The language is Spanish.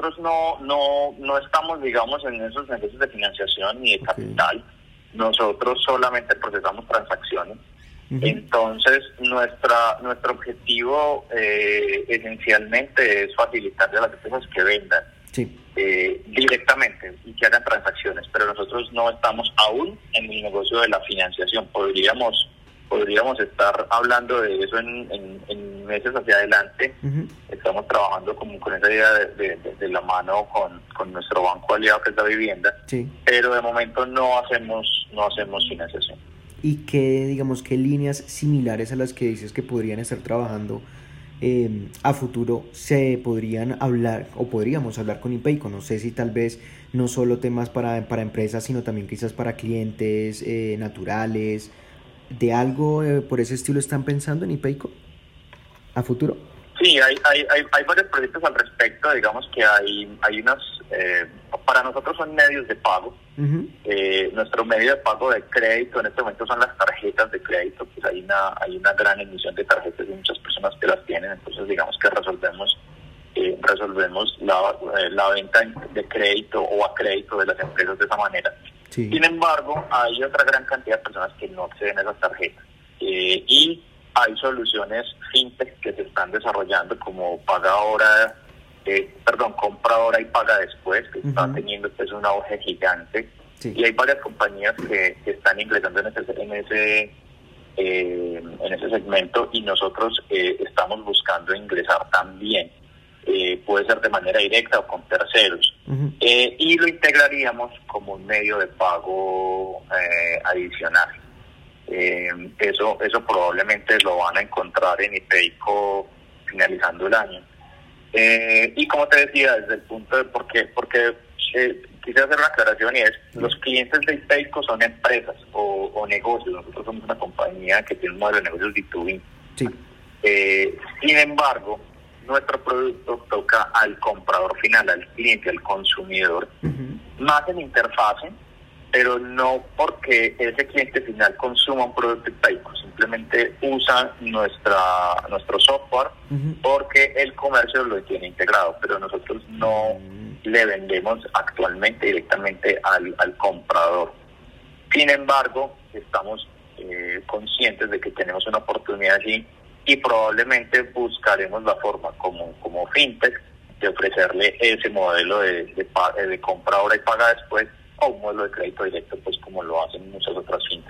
nosotros no, no, no estamos, digamos, en esos negocios de financiación ni de capital. Nosotros solamente procesamos transacciones. Entonces, nuestra nuestro objetivo eh, esencialmente es facilitarle a las empresas que vendan eh, directamente y que hagan transacciones, pero nosotros no estamos aún en el negocio de la financiación. Podríamos podríamos estar hablando de eso en, meses hacia adelante. Estamos trabajando como con esa idea de, la mano con, con, nuestro banco aliado que es la vivienda, pero de momento no hacemos no hacemos financiación. ¿Y qué, digamos, qué líneas similares a las que dices que podrían estar trabajando em, a futuro se podrían hablar o podríamos hablar con Impeico? No sé si tal vez no solo temas para, para empresas, sino también quizás para clientes eh, naturales. ¿De algo eh, por ese estilo están pensando en Impeico a futuro? Sí, hay, hay, hay, hay, varios proyectos al respecto. Digamos que hay, hay unas, eh, para nosotros son medios de pago. eh, nuestro medio de pago de crédito en este momento son las tarjetas de crédito. Pues hay una, hay una gran emisión de tarjetas y muchas personas que las tienen. Entonces, digamos que resolvemos eh, resolvemos la, eh, la venta de crédito o a crédito de las empresas de esa manera. Sin embargo, hay otra gran cantidad de personas que no acceden a esas tarjetas. Eh, y hay soluciones fintech que se están desarrollando como paga ahora, eh, perdón, compra ahora y paga después, que están teniendo pues un auge gigante. Y hay varias compañías que, están ingresando en ese, en ese, eh, en ese segmento y nosotros eh, estamos buscando ingresar también. Puede ser de manera directa o con terceros. y lo integraríamos como un medio de pago adicional. Eh, eso, eso probablemente lo van a encontrar en IPEICO finalizando el año. Eh, y como te decía, desde el punto de por qué, porque eh, quise hacer una aclaración y es, los clientes de IPEICO son empresas o, negocios, nosotros somos una compañía que tiene un modelo de negocios B2B. Eh, sin embargo, nuestro producto toca al comprador final, al cliente, al consumidor, más en interfase, pero no porque ese cliente final consuma un producto PayPal, simplemente usa nuestra nuestro software porque el comercio lo tiene integrado, pero nosotros no mm. le vendemos actualmente directamente al, al comprador. Sin embargo, estamos eh, conscientes de que tenemos una oportunidad allí y probablemente buscaremos la forma como, como fintech de ofrecerle ese modelo de, de, de compra ahora y paga después o un modelo de crédito directo, pues como lo hacen muchas otras fintech